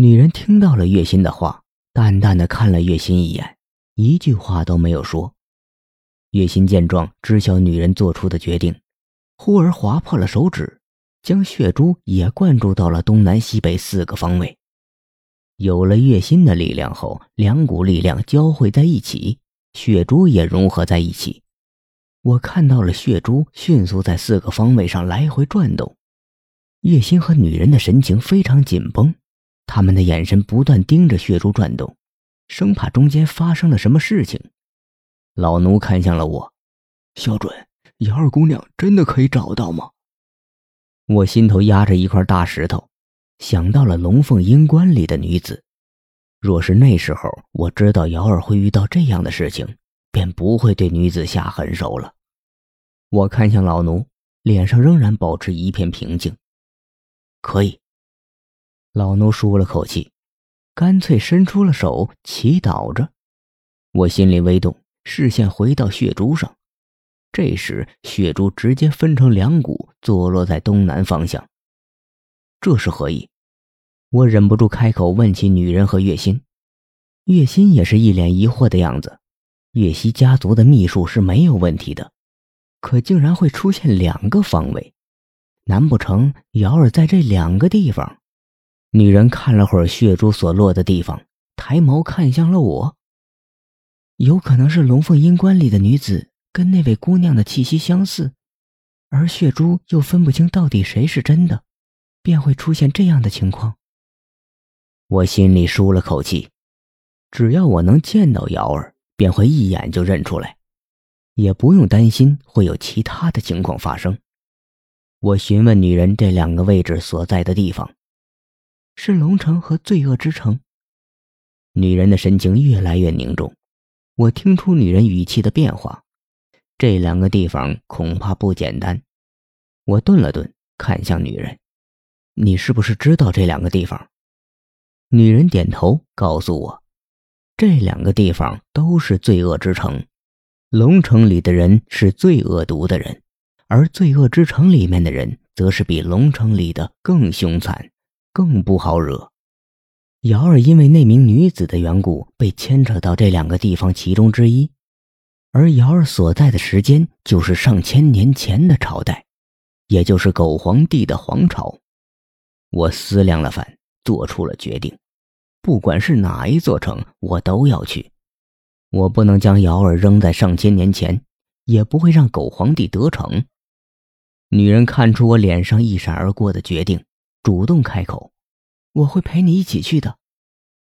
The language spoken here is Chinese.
女人听到了月心的话，淡淡的看了月心一眼，一句话都没有说。月心见状，知晓女人做出的决定，忽而划破了手指，将血珠也灌注到了东南西北四个方位。有了月心的力量后，两股力量交汇在一起，血珠也融合在一起。我看到了血珠迅速在四个方位上来回转动，月心和女人的神情非常紧绷，他们的眼神不断盯着血珠转动，生怕中间发生了什么事情。老奴看向了我，小准，姚二姑娘真的可以找到吗？我心头压着一块大石头。想到了龙凤阴棺里的女子，若是那时候我知道姚儿会遇到这样的事情，便不会对女子下狠手了。我看向老奴，脸上仍然保持一片平静。可以。老奴舒了口气，干脆伸出了手，祈祷着。我心里微动，视线回到血珠上。这时，血珠直接分成两股，坐落在东南方向。这是何意？我忍不住开口问起女人和月心。月心也是一脸疑惑的样子。月溪家族的秘术是没有问题的，可竟然会出现两个方位，难不成瑶儿在这两个地方？女人看了会儿血珠所落的地方，抬眸看向了我。有可能是龙凤阴棺里的女子跟那位姑娘的气息相似，而血珠又分不清到底谁是真的。便会出现这样的情况。我心里舒了口气，只要我能见到瑶儿，便会一眼就认出来，也不用担心会有其他的情况发生。我询问女人这两个位置所在的地方，是龙城和罪恶之城。女人的神情越来越凝重，我听出女人语气的变化，这两个地方恐怕不简单。我顿了顿，看向女人。你是不是知道这两个地方？女人点头，告诉我，这两个地方都是罪恶之城。龙城里的人是最恶毒的人，而罪恶之城里面的人则是比龙城里的更凶残，更不好惹。瑶儿因为那名女子的缘故，被牵扯到这两个地方其中之一，而瑶儿所在的时间就是上千年前的朝代，也就是狗皇帝的皇朝。我思量了番，做出了决定，不管是哪一座城，我都要去。我不能将瑶儿扔在上千年前，也不会让狗皇帝得逞。女人看出我脸上一闪而过的决定，主动开口：“我会陪你一起去的。”